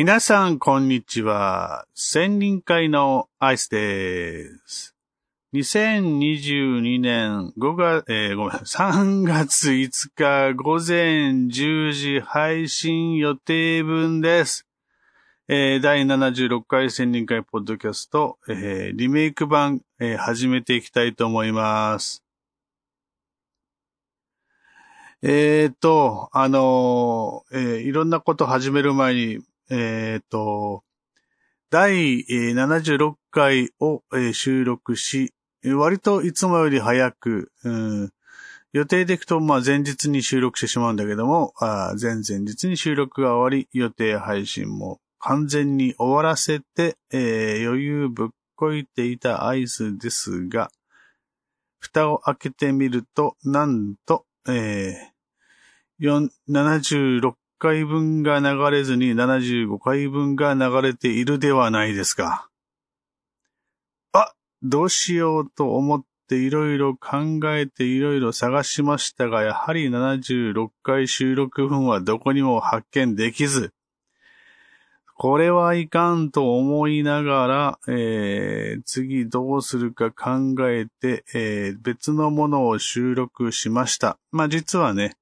皆さん、こんにちは。千人会のアイスです。2022年5月、えー、ごめん、3月5日午前10時配信予定分です。えー、第76回千人会ポッドキャスト、えー、リメイク版、えー、始めていきたいと思います。えっ、と、あのえいろんなこと始める前に、えっ、ー、と、第76回を収録し、割といつもより早く、うん、予定でいくと、まあ前日に収録してしまうんだけども、前々日に収録が終わり、予定配信も完全に終わらせて、えー、余裕ぶっこいていたアイスですが、蓋を開けてみると、なんと、えー、76回分が流れずに75回分が流れているではないですか。あ、どうしようと思っていろいろ考えていろいろ探しましたが、やはり76回収録分はどこにも発見できず、これはいかんと思いながら、えー、次どうするか考えて、えー、別のものを収録しました。まあ実はね、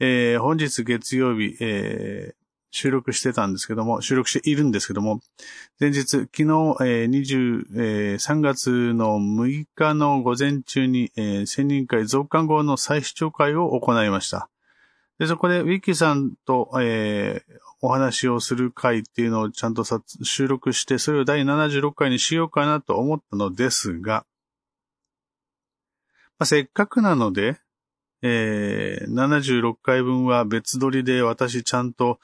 えー、本日月曜日、えー、収録してたんですけども、収録しているんですけども、前日、昨日、えー、23月の6日の午前中に、えー、千人会増刊号の再視聴会を行いました。で、そこで、ウィキさんと、えー、お話をする回っていうのをちゃんと収録して、それを第76回にしようかなと思ったのですが、まあ、せっかくなので、えー、76回分は別撮りで私ちゃんと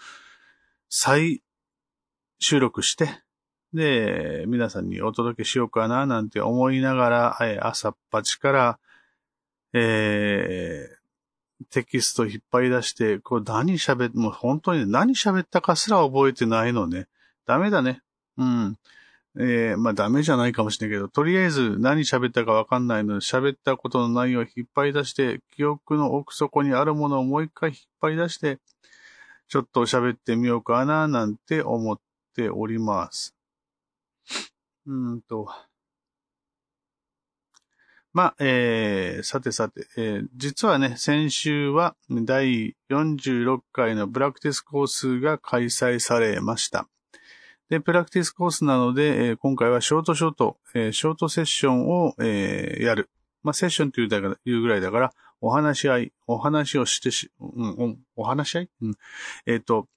再収録して、で、皆さんにお届けしようかななんて思いながら、え朝っぱちから、えー、テキスト引っ張り出して、これ何喋っ、もう本当に何喋ったかすら覚えてないのね。ダメだね。うん。えー、まあダメじゃないかもしれないけど、とりあえず何喋ったかわかんないので、喋ったことの内容を引っ張り出して、記憶の奥底にあるものをもう一回引っ張り出して、ちょっと喋ってみようかな、なんて思っております。うんと。まあ、えー、さてさて、えー、実はね、先週は第46回のブラックティスコースが開催されました。で、プラクティスコースなので、え、今回はショートショート、え、ショートセッションを、え、やる。まあ、セッションというだいうぐらいだから、お話し合い、お話をしてし、うん、お話し合い、うん、えっ、と、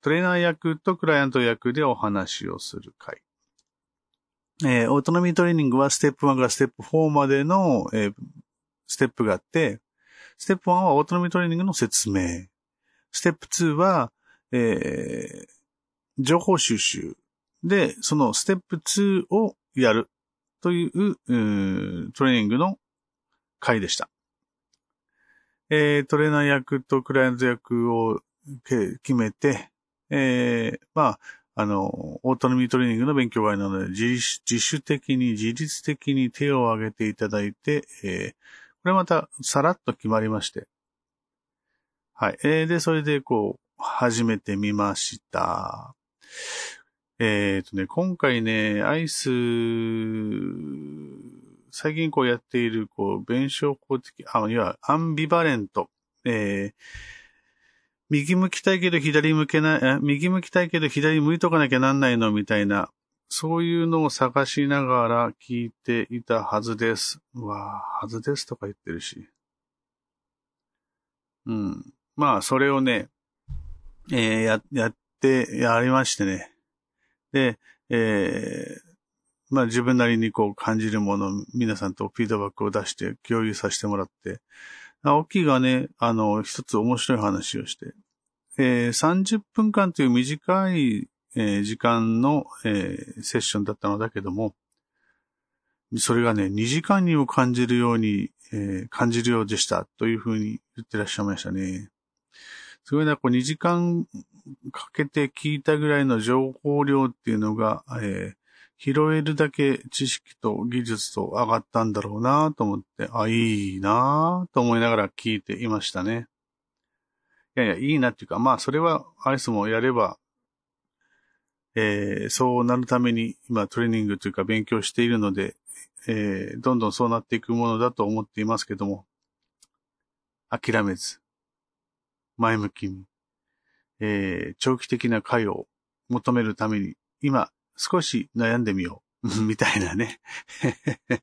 トレーナー役とクライアント役でお話をする会。えー、オートノミートレーニングはステップ1からステップ4までの、えー、ステップがあって、ステップ1はオートノミートレーニングの説明。ステップ2は、えー、情報収集で、そのステップ2をやるという、うトレーニングの回でした。えー、トレーナー役とクライアント役を決めて、えー、まあ、あの、オートノミートレーニングの勉強会なので自、主的に、自律的に手を挙げていただいて、えー、これまたさらっと決まりまして。はい。えー、で、それでこう、始めてみました。えっ、ー、とね、今回ね、アイス、最近こうやっている、こう、弁証法的、あ、いわアンビバレント。えー、右向きたいけど左向けない、右向きたいけど左向いとかなきゃなんないのみたいな、そういうのを探しながら聞いていたはずです。うわぁはずですとか言ってるし。うん。まあ、それをね、えー、や、やってやりましてね。で、えー、まあ自分なりにこう感じるものを皆さんとフィードバックを出して共有させてもらって、大きいがね、あの、一つ面白い話をして、えー、30分間という短い、えー、時間の、えー、セッションだったのだけども、それがね、2時間にも感じるように、えー、感じるようでしたというふうに言ってらっしゃいましたね。すごいな、こう2時間かけて聞いたぐらいの情報量っていうのが、えー、拾えるだけ知識と技術と上がったんだろうなと思って、あ、いいなと思いながら聞いていましたね。いやいや、いいなっていうか、まあ、それはアイスもやれば、えー、そうなるために今トレーニングというか勉強しているので、えー、どんどんそうなっていくものだと思っていますけども、諦めず、前向きに、えー、長期的な解を求めるために、今、少し悩んでみよう。みたいなね。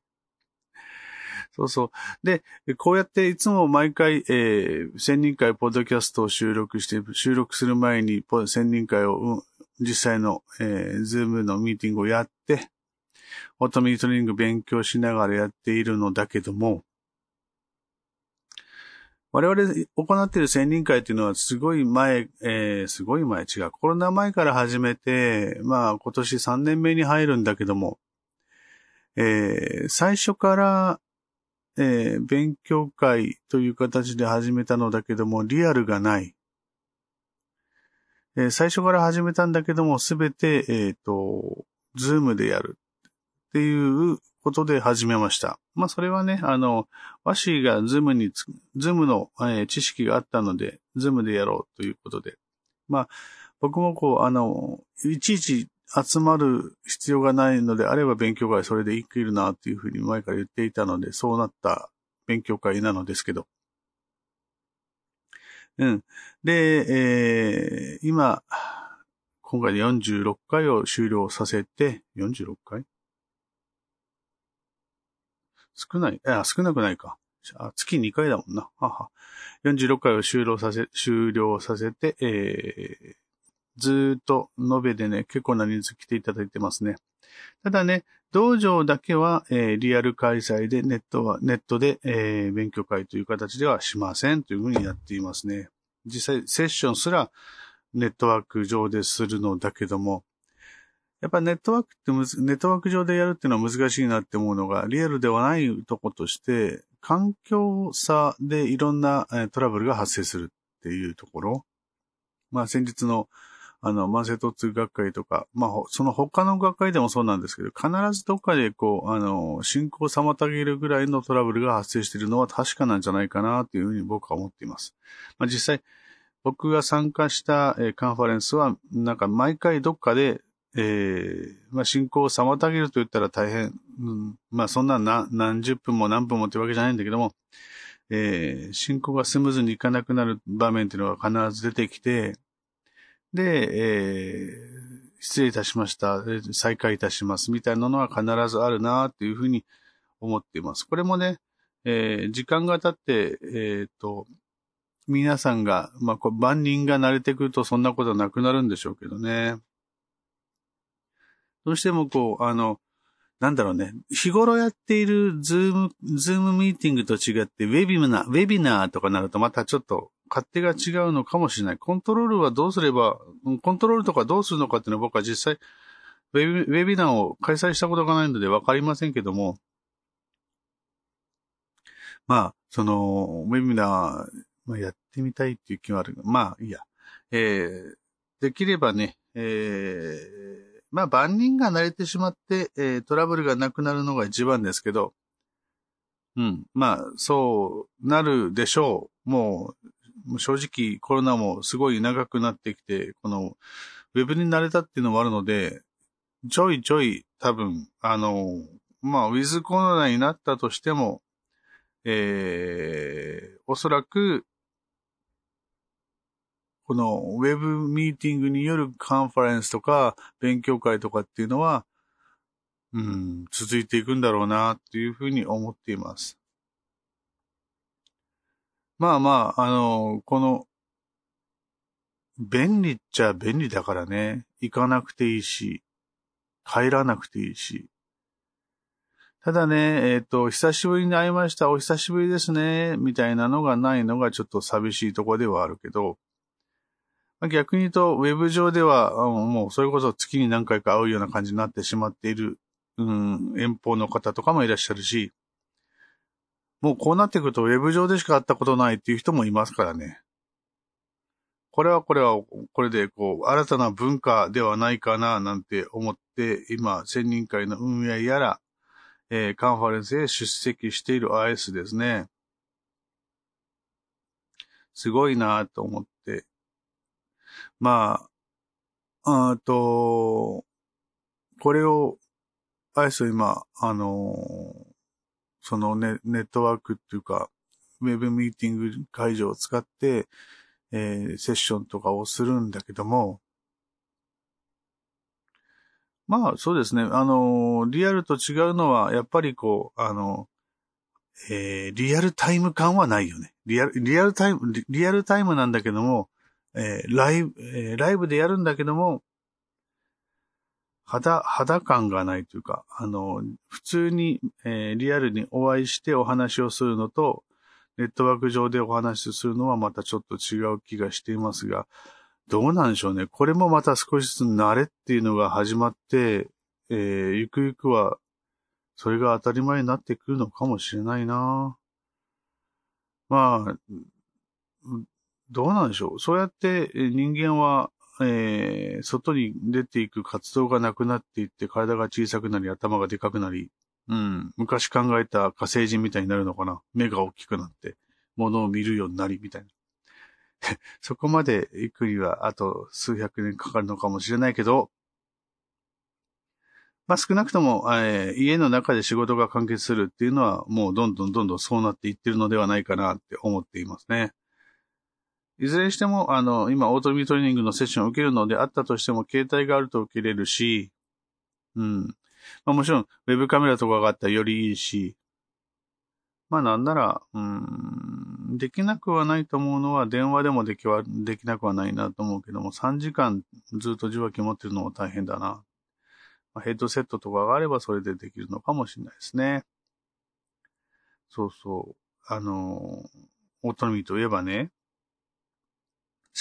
そうそう。で、こうやっていつも毎回、えー、せんにん会ポッドキャストを収録して、収録する前にせんにん会を、うん、実際の、えー、ズームのミーティングをやって、オートミートリング勉強しながらやっているのだけども、我々行っている千人会っていうのはすごい前、えー、すごい前違う。コロナ前から始めて、まあ今年3年目に入るんだけども、えー、最初から、えー、勉強会という形で始めたのだけども、リアルがない。えー、最初から始めたんだけども、すべて、えっ、ー、と、ズームでやるっていうことで始めました。まあ、それはね、あの、わしがズームに、ズームの、えー、知識があったので、ズームでやろうということで。まあ、僕もこう、あの、いちいち集まる必要がないのであれば勉強会それでいけるなっていうふうに前から言っていたので、そうなった勉強会なのですけど。うん。で、えー、今、今回で46回を終了させて、46回？少ない、あ、少なくないか。月2回だもんな。はは。46回を終了させ、終了させて、えー、ずっと延べでね、結構な人数来ていただいてますね。ただね、道場だけは、えー、リアル開催で、ネットは、ネットで、えー、勉強会という形ではしませんというふうにやっていますね。実際、セッションすらネットワーク上でするのだけども、やっぱネットワークってむず、ネットワーク上でやるっていうのは難しいなって思うのが、リアルではないとことして、環境差でいろんなトラブルが発生するっていうところ。まあ先日の、あの、慢性疼痛学会とか、まあ、その他の学会でもそうなんですけど、必ずどっかでこう、あの、進行を妨げるぐらいのトラブルが発生しているのは確かなんじゃないかなというふうに僕は思っています。まあ実際、僕が参加した、カンファレンスは、なんか毎回どっかでえー、まあ、進行を妨げると言ったら大変、うん、まあ、そんな何十分も何分もってわけじゃないんだけども、えー、進行がスムーズにいかなくなる場面っていうのが必ず出てきて、で、えー、失礼いたしました、再開いたしますみたいなのは必ずあるなっていうふうに思っています。これもね、えー、時間が経って、えっ、ー、と、皆さんが、まあ、万人が慣れてくるとそんなことはなくなるんでしょうけどね。どうしてもこう、あの、なんだろうね、日頃やっているズーム、ズームミーティングと違って、ウェビナー、ウェビナーとかなるとまたちょっと勝手が違うのかもしれない。コントロールはどうすれば、コントロールとかどうするのかっていうのは僕は実際、ウェビウェビナーを開催したことがないのでわかりませんけども、まあ、その、ウェビナー、まあ、やってみたいっていう気はある。まあ、いいや。えー、できればね、えー、まあ万人が慣れてしまって、えー、トラブルがなくなるのが一番ですけど、うん。まあ、そうなるでしょう。もう、正直コロナもすごい長くなってきて、この、ウェブに慣れたっていうのもあるので、ちょいちょい多分、あの、まあ、ウィズコロナになったとしても、えー、おそらく、このウェブミーティングによるカンファレンスとか勉強会とかっていうのは、うん、続いていくんだろうなっていうふうに思っています。まあまあ、あの、この、便利っちゃ便利だからね。行かなくていいし、帰らなくていいし。ただね、えっ、ー、と、久しぶりに会いました、お久しぶりですね、みたいなのがないのがちょっと寂しいとこではあるけど、逆に言うと、ウェブ上では、もうそれこそ月に何回か会うような感じになってしまっている、うん、遠方の方とかもいらっしゃるし、もうこうなってくるとウェブ上でしか会ったことないっていう人もいますからね。これはこれは、これでこう、新たな文化ではないかな、なんて思って、今、専任会の運営やら、えー、カンファレンスへ出席している IS ですね。すごいなと思っ、まあ、あと、これを、あれですよ、今、あのそのネネットワークっていうか、ウェブミーティング会場を使って、えー、セッションとかをするんだけども、まあ、そうですね。あの、リアルと違うのは、やっぱりこう、あの、えー、リアルタイム感はないよね。リアル、リアルタイム、リアルタイムなんだけども、えー、ライブ、えー、ライブでやるんだけども、肌、肌感がないというか、あの、普通に、えー、リアルにお会いしてお話をするのと、ネットワーク上でお話しするのはまたちょっと違う気がしていますが、どうなんでしょうね。これもまた少しずつ慣れっていうのが始まって、えー、ゆくゆくは、それが当たり前になってくるのかもしれないなまあ、どうなんでしょう？そうやって人間はえー、外に出ていく活動がなくなっていって体が小さくなり頭がでかくなり、うん、昔考えた火星人みたいになるのかな？目が大きくなって、物を見るようになり、みたいな。そこまで行くにはあと数百年かかるのかもしれないけど、まあ少なくとも、えー、家の中で仕事が完結するっていうのはもうどんどんどんどんそうなっていってるのではないかなって思っていますね。いずれにしても、あの、今、オートミートレーニングのセッションを受けるのであったとしても、携帯があると受けれるし、うん。まあもちろん、ウェブカメラとかがあったらよりいいし、まあなんなら、うん、できなくはないと思うのは、電話でもできは、できなくはないなと思うけども、3時間ずっと受話器持ってるのも大変だな。まあ、ヘッドセットとかがあればそれでできるのかもしれないですね。そうそう。あの、オートミーといえばね、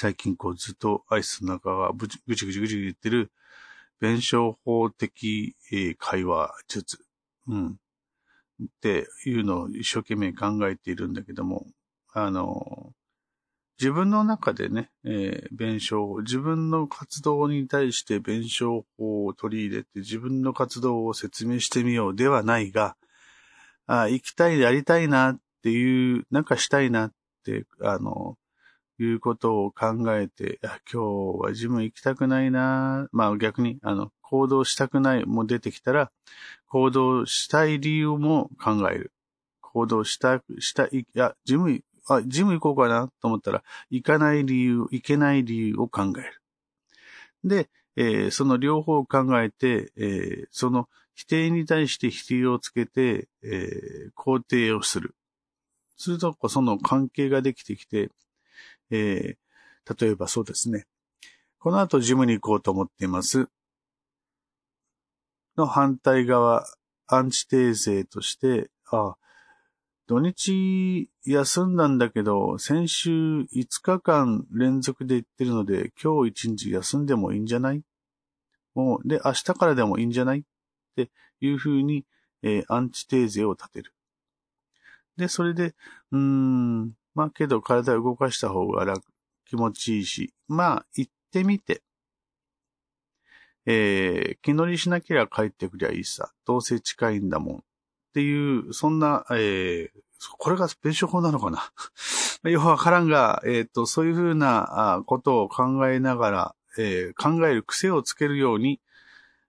最近こうずっとアイスの中がぐちぐちぐちぐち言ってる弁証法的、え会話術、うん。っていうのを一生懸命考えているんだけども、あの、自分の中でね、えー、弁証、自分の活動に対して弁証法を取り入れて自分の活動を説明してみようではないが、あ行きたい、やりたいなっていう、なんかしたいなって、あの、いうことを考えて、今日はジム行きたくないなまあ逆に、あの、行動したくないも出てきたら、行動したい理由も考える。行動した、したい、いや、ジム、あ、ジム行こうかなと思ったら、行かない理由、行けない理由を考える。で、えー、その両方を考えて、えー、その否定に対して否定をつけて、えー、肯定をする。すると、その関係ができてきて、えー、例えばそうですね。この後ジムに行こうと思っています。の反対側、アンチテーゼとして、あ、土日休んだんだけど、先週5日間連続で行ってるので、今日1日休んでもいいんじゃない？もう、で、明日からでもいいんじゃない？っていうふうに、えー、アンチテーゼを立てる。で、それで、うーん、まあけど体を動かした方が楽、気持ちいいし、まあ行ってみて、えー、気乗りしなければ帰ってくりゃいいさ。どうせ近いんだもん。っていう、そんな、えー、これが弁証法なのかな よくわからんが、えっ、ー、と、そういうふうなことを考えながら、えー、考える癖をつけるように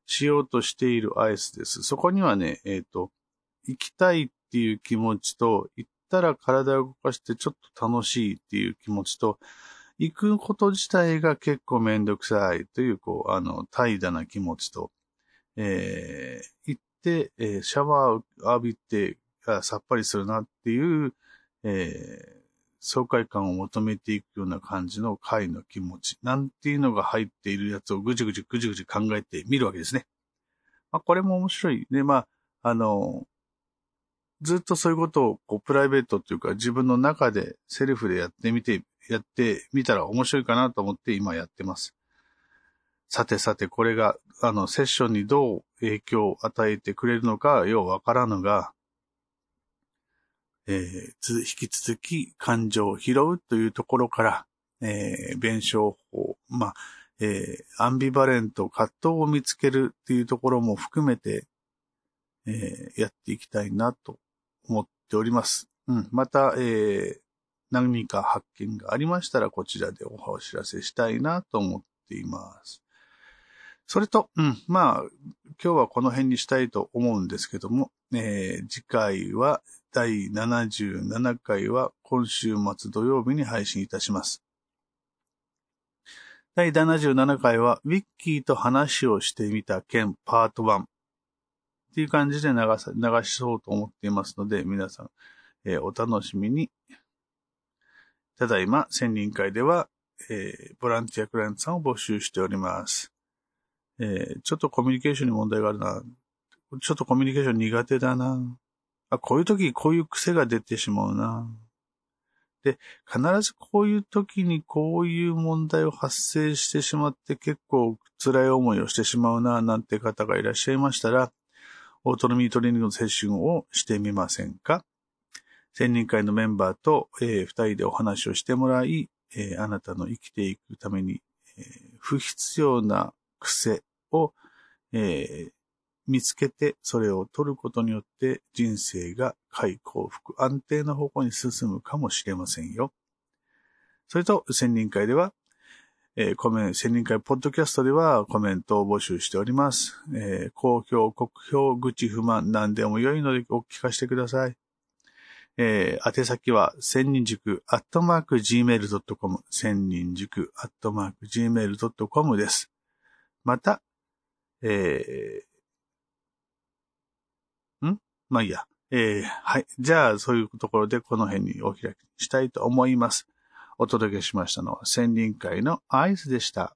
しようとしているアイスです。そこにはね、えっ、ー、と、行きたいっていう気持ちと、行ったら体を動かしてちょっと楽しいっていう気持ちと、行くこと自体が結構めんどくさいという、こう、あの、怠惰な気持ちと、えー、行って、えー、シャワーを浴びて、さっぱりするなっていう、えー、爽快感を求めていくような感じの回の気持ち、なんていうのが入っているやつをぐじぐじぐじぐじ考えてみるわけですね。まあ、これも面白い。で、まあ、あの、ずっとそういうことをこうプライベートっていうか自分の中でセルフでやってみて、やってみたら面白いかなと思って今やってます。さてさてこれがあのセッションにどう影響を与えてくれるのかようわからぬが、えー、引き続き感情を拾うというところから、えー、弁証法、まあ、えー、アンビバレント、葛藤を見つけるっていうところも含めて、えー、やっていきたいなと思っております。うん。また、えー、何か発見がありましたら、こちらでお知らせしたいなと思っています。それと、うん、まあ、今日はこの辺にしたいと思うんですけども、えー、次回は第77回は今週末土曜日に配信いたします。第77回は、ウィッキーと話をしてみた件パート1っていう感じで流さ、流しそうと思っていますので、皆さん、えー、お楽しみに。ただいま、千人会では、えー、ボランティアクライアントさんを募集しております。えー、ちょっとコミュニケーションに問題があるな。ちょっとコミュニケーション苦手だな。あ、こういう時こういう癖が出てしまうな。で、必ずこういう時にこういう問題を発生してしまって結構辛い思いをしてしまうな、なんて方がいらっしゃいましたら、オートノミートレーニングのセッションをしてみませんか千人会のメンバーと、えー、二人でお話をしてもらい、えー、あなたの生きていくために、えー、不必要な癖を、えー、見つけて、それを取ることによって人生が快幸福、安定な方向に進むかもしれませんよ。それと、千人会では、えー、コメント、千人会ポッドキャストではコメントを募集しております。えー、公表、国評、愚痴、不満、何でも良いのでお聞かせてください。えー、宛先は、千人塾、アットマーク、gmail.com、千人塾、アットマーク、gmail.com です。また、えー、ん？まあいいや。えー、はい。じゃあ、そういうところでこの辺にお開きしたいと思います。お届けしましたのは、千人会の合図でした。